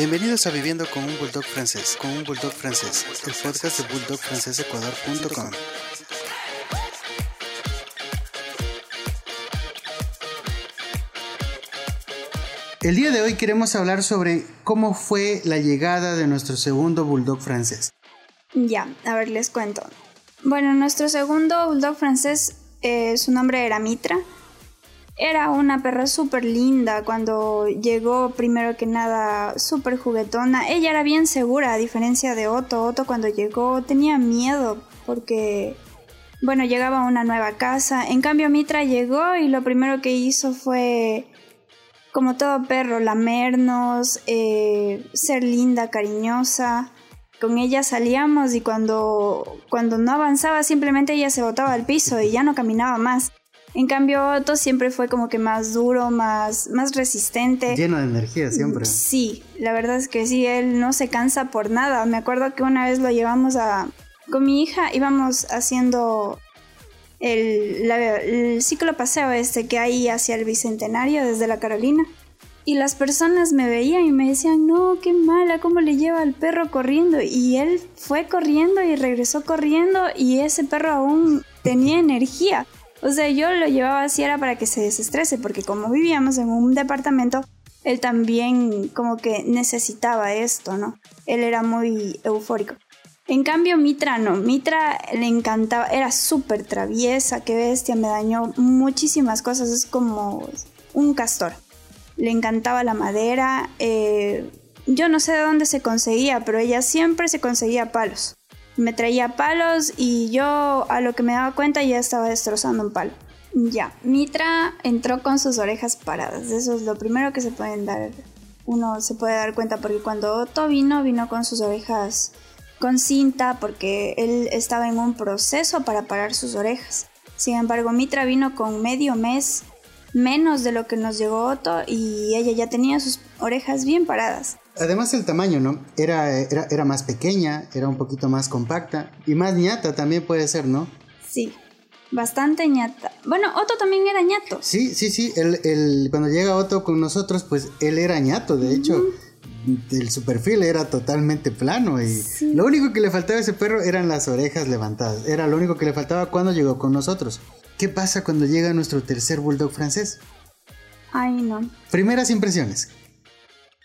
Bienvenidos a Viviendo con un Bulldog francés, con un Bulldog francés, el podcast de bulldogfrancesecuador.com. El día de hoy queremos hablar sobre cómo fue la llegada de nuestro segundo Bulldog francés. Ya, a ver, les cuento. Bueno, nuestro segundo Bulldog francés, eh, su nombre era Mitra. Era una perra súper linda cuando llegó, primero que nada, súper juguetona. Ella era bien segura, a diferencia de Otto. Otto cuando llegó tenía miedo porque, bueno, llegaba a una nueva casa. En cambio, Mitra llegó y lo primero que hizo fue, como todo perro, lamernos, eh, ser linda, cariñosa. Con ella salíamos y cuando, cuando no avanzaba simplemente ella se botaba al piso y ya no caminaba más. En cambio, Otto siempre fue como que más duro, más, más resistente. Lleno de energía siempre. Sí, la verdad es que sí, él no se cansa por nada. Me acuerdo que una vez lo llevamos a... Con mi hija íbamos haciendo el, el ciclo paseo este que hay hacia el Bicentenario desde la Carolina. Y las personas me veían y me decían, no, qué mala, cómo le lleva al perro corriendo. Y él fue corriendo y regresó corriendo y ese perro aún tenía energía. O sea, yo lo llevaba así era para que se desestrese, porque como vivíamos en un departamento, él también como que necesitaba esto, ¿no? Él era muy eufórico. En cambio, Mitra no. Mitra le encantaba, era súper traviesa, qué bestia, me dañó muchísimas cosas, es como un castor. Le encantaba la madera, eh, yo no sé de dónde se conseguía, pero ella siempre se conseguía palos me traía palos y yo a lo que me daba cuenta ya estaba destrozando un palo. Ya, Mitra entró con sus orejas paradas. Eso es lo primero que se pueden dar. Uno se puede dar cuenta porque cuando Otto vino, vino con sus orejas con cinta porque él estaba en un proceso para parar sus orejas. Sin embargo, Mitra vino con medio mes menos de lo que nos llegó Otto y ella ya tenía sus orejas bien paradas. Además el tamaño, ¿no? Era, era, más pequeña, era un poquito más compacta y más ñata también puede ser, ¿no? Sí, bastante ñata. Bueno, Otto también era ñato. Sí, sí, sí. El, cuando llega Otto con nosotros, pues él era ñato, de hecho. su perfil era totalmente plano y lo único que le faltaba a ese perro eran las orejas levantadas. Era lo único que le faltaba cuando llegó con nosotros. ¿Qué pasa cuando llega nuestro tercer bulldog francés? Ay, no. Primeras impresiones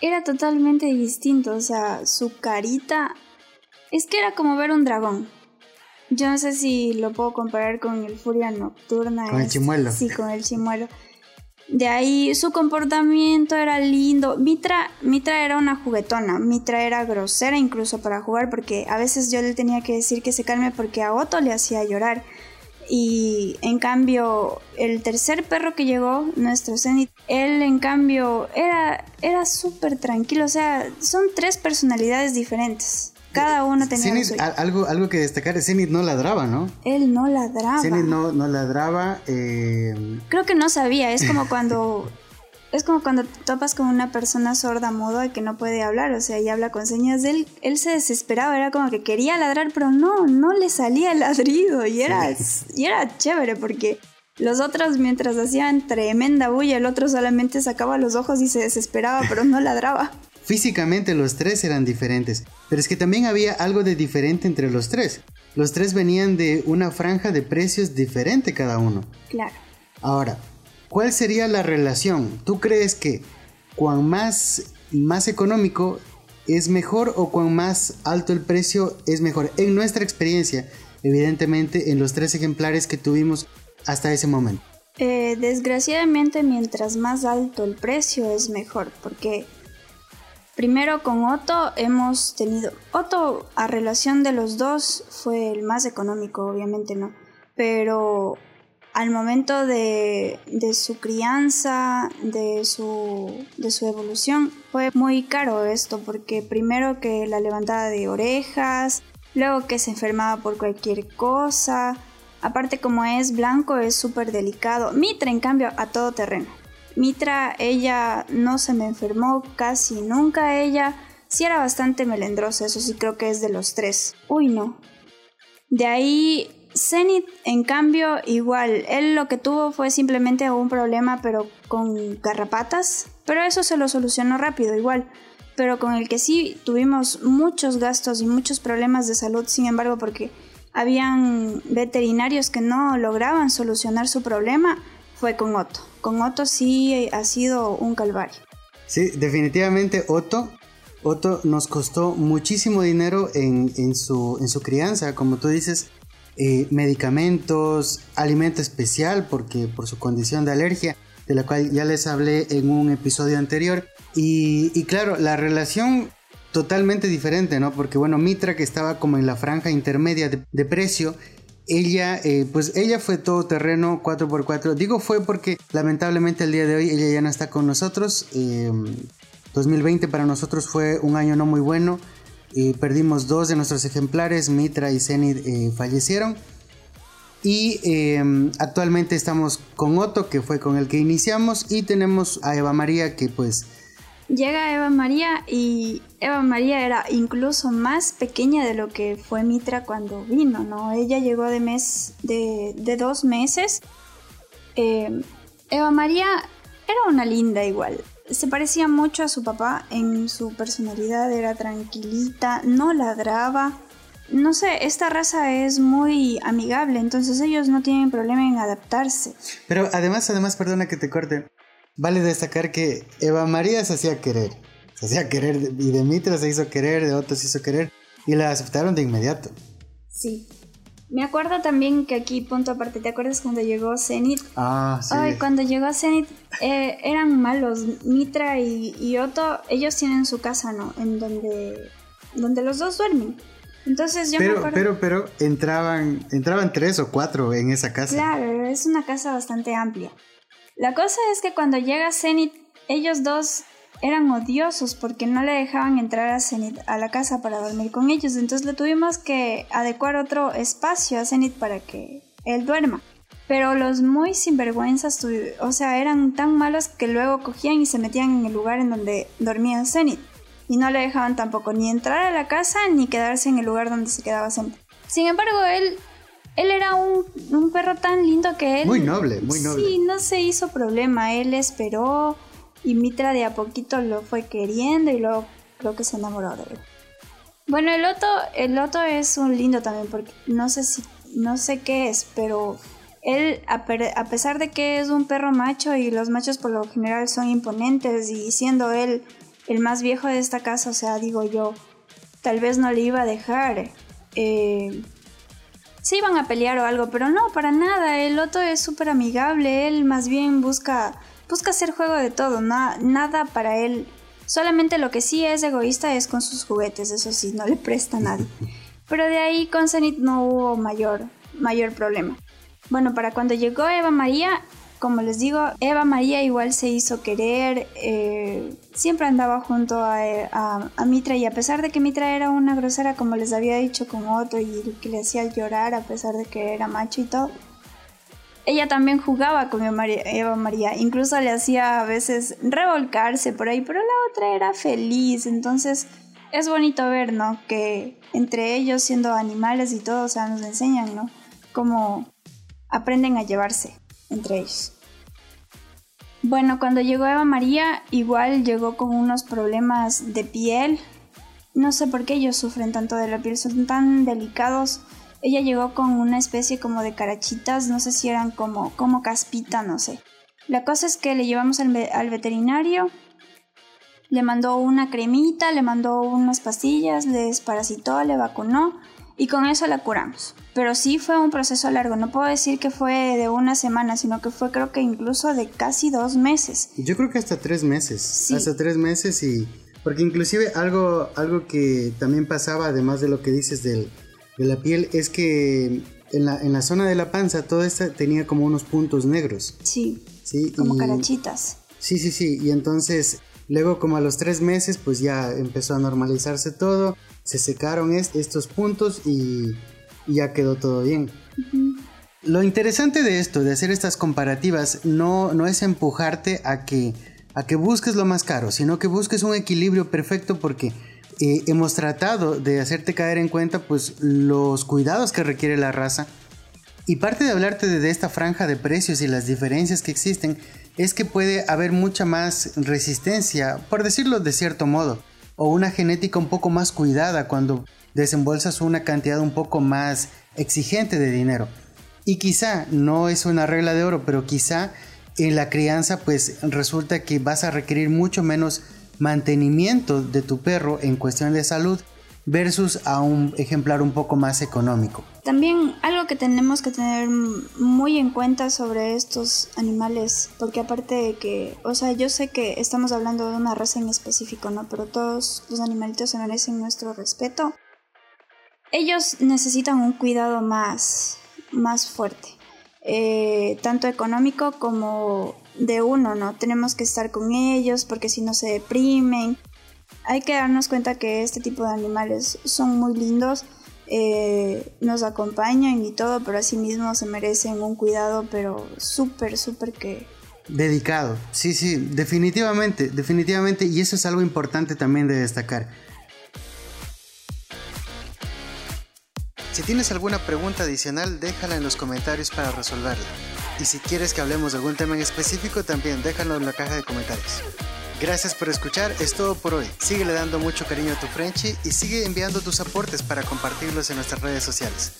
era totalmente distinto, o sea, su carita es que era como ver un dragón. Yo no sé si lo puedo comparar con el Furia Nocturna. Con el chimuelo. Sí, con el chimuelo. De ahí su comportamiento era lindo. Mitra, Mitra era una juguetona. Mitra era grosera incluso para jugar porque a veces yo le tenía que decir que se calme porque a Otto le hacía llorar. Y en cambio, el tercer perro que llegó, nuestro Zenith, él en cambio era, era súper tranquilo. O sea, son tres personalidades diferentes. Cada uno tenía Zenith, algo, algo que destacar, Zenith no ladraba, ¿no? Él no ladraba. Zenith no, no ladraba. Eh... Creo que no sabía. Es como cuando es como cuando topas con una persona sorda, muda, que no puede hablar, o sea, y habla con señas. de Él, él se desesperaba, era como que quería ladrar, pero no, no le salía el ladrido. Y era, y era chévere porque los otros, mientras hacían tremenda bulla, el otro solamente sacaba los ojos y se desesperaba, pero no ladraba. Físicamente los tres eran diferentes, pero es que también había algo de diferente entre los tres. Los tres venían de una franja de precios diferente cada uno. Claro. Ahora, ¿Cuál sería la relación? ¿Tú crees que cuan más, más económico es mejor o cuan más alto el precio es mejor? En nuestra experiencia, evidentemente, en los tres ejemplares que tuvimos hasta ese momento. Eh, desgraciadamente, mientras más alto el precio es mejor, porque primero con Otto hemos tenido... Otto, a relación de los dos, fue el más económico, obviamente no, pero al momento de, su crianza, de su, de su evolución, fue muy caro esto, porque primero que la levantada de orejas, luego que se enfermaba por cualquier cosa, aparte como es blanco es súper delicado. Mitra en cambio a todo terreno. Mitra, ella no se me enfermó casi nunca, ella sí era bastante melendrosa, eso sí creo que es de los tres. Uy, no. De ahí Zenith, en cambio, igual, él lo que tuvo fue simplemente un problema, pero con garrapatas, pero eso se lo solucionó rápido, igual. pero con el que sí tuvimos muchos gastos y muchos problemas de salud, sin embargo, porque habían veterinarios que no lograban solucionar su problema, fue con Otto. Con Otto sí ha sido un calvario. Sí, definitivamente Otto, Otto nos costó muchísimo dinero en, su, en su crianza, como tú dices, eh, medicamentos, alimento especial, porque por su condición de alergia, de la cual ya les hablé en un episodio anterior. Y, claro, la relación totalmente diferente, ¿no? Porque bueno, Mitra que estaba como en la franja intermedia de, precio, ella, eh, pues ella fue todo terreno 4x4. Digo fue porque lamentablemente el día de hoy ella ya no está con nosotros. 2020 em, para nosotros fue un año no muy bueno. Perdimos dos de nuestros ejemplares, Mitra y Zenith eh, fallecieron. Y em, actualmente estamos con Otto, que fue con el que iniciamos, y tenemos a Eva María, que pues... Llega Eva María y Eva María era incluso más pequeña de lo que fue Mitra cuando vino, ¿no? Ella llegó de mes, de, dos meses. Em, Eva María era una linda igual. Se parecía mucho a su papá en su personalidad, era tranquilita, no ladraba no sé, esta raza es muy amigable, entonces ellos no tienen problema en adaptarse. Pero además, además, perdona que te corte, vale destacar que Eva María se hacía querer, se hacía querer y de Mitra se hizo querer, de otros se hizo querer y la aceptaron de inmediato. Sí. Me acuerdo también que aquí, punto aparte, ¿te acuerdas cuando llegó Zenith? Ah, sí. Ay, cuando llegó Zenith eh, eran malos. Mitra y, y Otto, ellos tienen su casa, ¿no? En donde, donde los dos duermen. Entonces yo pero, me acuerdo... Pero, pero entraban, entraban tres o cuatro en esa casa. Claro, es una casa bastante amplia. La cosa es que cuando llega Zenith, ellos dos eran odiosos porque no le dejaban entrar a Zenith a la casa para dormir con ellos. Entonces le tuvimos que adecuar otro espacio a Zenith para que él duerma. Pero los muy sinvergüenzas, o sea, eran tan malos que luego cogían y se metían en el lugar en donde dormía Zenith y no le dejaban tampoco ni entrar a la casa ni quedarse en el lugar donde se quedaba siempre. Sin embargo, él, él era un, un perro tan lindo que él... Muy noble, muy noble. Sí, no se hizo problema, él esperó y Mitra de a poquito lo fue queriendo y luego creo que se enamoró de él. Bueno, el loto, el loto es un lindo también porque no sé si, no sé qué es, pero él, a, a, pesar de que es un perro macho y los machos por lo general son imponentes y siendo él el más viejo de esta casa, o sea, digo yo, tal vez no le iba a dejar. Eh, se iban a pelear o algo, pero no, para nada. El Otto es súper amigable, él más bien busca, busca hacer juego de todo, nada para él. Solamente lo que sí es egoísta es con sus juguetes, eso sí, no le presta a nadie. Pero de ahí con Zenith no hubo mayor, mayor problema. Bueno, para cuando llegó Eva María, como les digo, Eva María igual se hizo querer, eh, siempre andaba junto a, Mitra y a pesar de que Mitra era una grosera, como les había dicho con Otto y que le hacía llorar a pesar de que era macho y todo, ella también jugaba con Eva María, incluso le hacía a veces revolcarse por ahí, pero la otra era feliz, entonces es bonito ver, ¿no? Que entre ellos siendo animales y todo, o sea, nos enseñan, ¿no? Cómo aprenden a llevarse entre ellos. Bueno, cuando llegó Eva María, igual llegó con unos problemas de piel. No sé por qué ellos sufren tanto de la piel, son tan delicados. Ella llegó con una especie como de carachitas, no sé si eran como, como caspita, no sé. La cosa es que le llevamos al, al veterinario, le mandó una cremita, le mandó unas pastillas, le desparasitó, le vacunó y con eso la curamos. Pero sí fue un proceso largo, no puedo decir que fue de una semana, sino que fue creo que incluso de casi dos meses. Yo creo que hasta tres meses, hasta tres meses y... Porque inclusive algo, algo que también pasaba, además de lo que dices del, de la piel, es que en la, en la zona de la panza toda esta tenía como unos puntos negros. Sí. Sí. Como carachitas. Sí, sí, sí. Y entonces, luego como a los tres meses, pues ya empezó a normalizarse todo se secaron estos puntos y, ya quedó todo bien. Lo interesante de esto, de hacer estas comparativas, no, no es empujarte a que, a que busques lo más caro, sino que busques un equilibrio perfecto porque hemos tratado de hacerte caer en cuenta pues los cuidados que requiere la raza. Y parte de hablarte de esta franja de precios y las diferencias que existen es que puede haber mucha más resistencia, por decirlo de cierto modo o una genética un poco más cuidada cuando desembolsas una cantidad un poco más exigente de dinero. Y quizá, no es una regla de oro, pero quizá en la crianza pues resulta que vas a requerir mucho menos mantenimiento de tu perro en cuestión de salud versus a un ejemplar un poco más económico. También algo que tenemos que tener muy en cuenta sobre estos animales, porque aparte de que, o sea, yo sé que estamos hablando de una raza en específico, ¿no? Pero todos los animalitos se merecen nuestro respeto. Ellos necesitan un cuidado más, más fuerte, eh, tanto económico como de uno, ¿no? Tenemos que estar con ellos porque si no se deprimen, hay que darnos cuenta que este tipo de animales son muy lindos, eh, nos acompañan y todo, pero asimismo se merecen un cuidado, pero súper, súper que... Dedicado, sí, sí, definitivamente, definitivamente, y eso es algo importante también de destacar. Si tienes alguna pregunta adicional, déjala en los comentarios para resolverla. Y si quieres que hablemos de algún tema en específico, también déjalo en la caja de comentarios. Gracias por escuchar, es todo por hoy. Síguele dando mucho cariño a tu Frenchy y sigue enviando tus aportes para compartirlos en nuestras redes sociales.